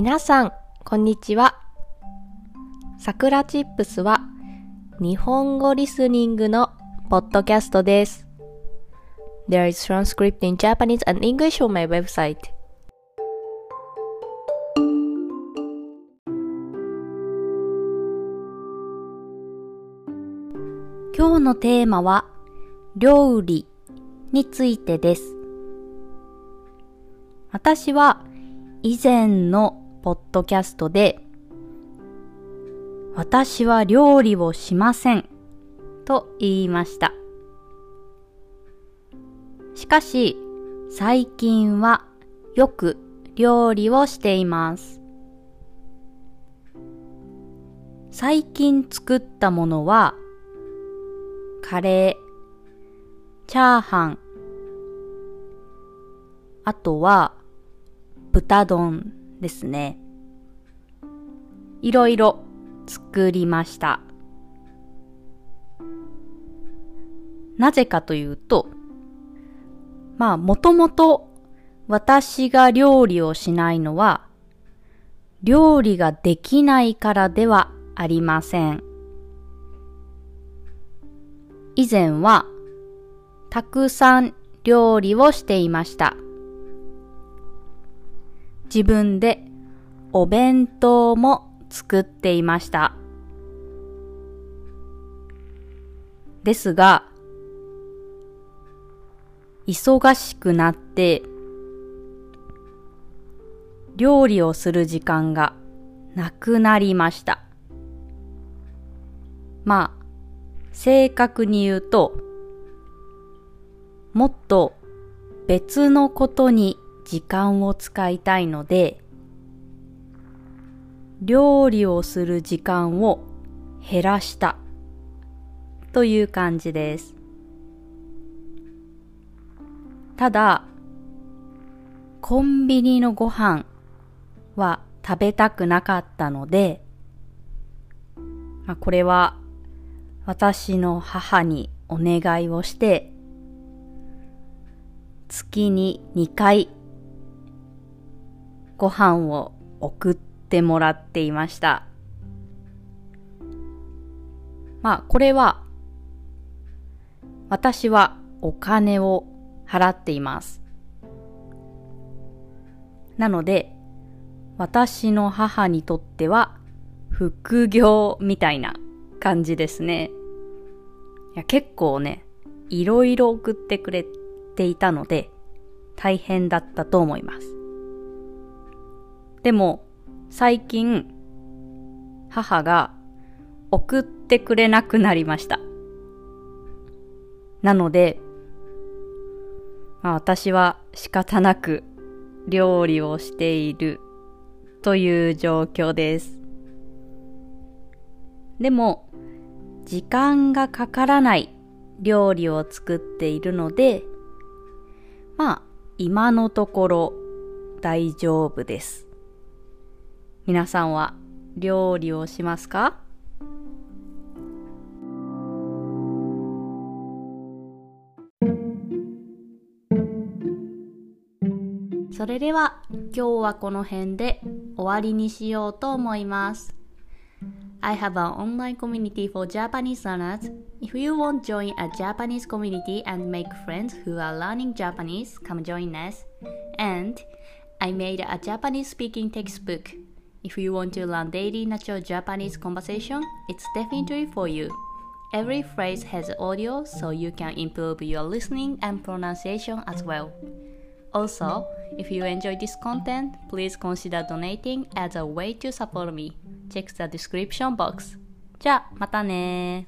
皆さん、こんにちは。さくらチップスは日本語リスニングのポッドキャストです。There is transcript in Japanese and English on my website. 今日のテーマは料理についてです。私は以前のポッドキャストで私は料理をしませんと言いました。しかし最近はよく料理をしています。最近作ったものはカレー、チャーハン、あとは豚丼ですね。いろいろ作りました。なぜかというと、まあもともと私が料理をしないのは料理ができないからではありません。以前はたくさん料理をしていました。自分でお弁当も作っていました。ですが、忙しくなって、料理をする時間がなくなりました。まあ、正確に言うと、もっと別のことに時間を使いたいので、料理をする時間を減らしたという感じです。ただ、コンビニのご飯は食べたくなかったので、まあ、これは私の母にお願いをして、月に2回ご飯を送ってもらっていました。まあこれは私はお金を払っています。なので私の母にとっては副業みたいな感じですね。いや結構ね、いろいろ送ってくれていたので大変だったと思います。でも最近母が送ってくれなくなりました。なので、まあ、私は仕方なく料理をしているという状況です。でも、時間がかからない料理を作っているので、まあ、今のところ大丈夫です。皆さんは料理をしますかそれでは今日はこの辺で終わりにしようと思います。I have an online community for Japanese learners. If you want to join a Japanese community and make friends who are learning Japanese, come join us. And I made a Japanese speaking textbook. If you want to learn daily natural Japanese conversation, it's definitely for you. Every phrase has audio so you can improve your listening and pronunciation as well. Also, if you enjoy this content, please consider donating as a way to support me. Check the description box. じゃあ、またね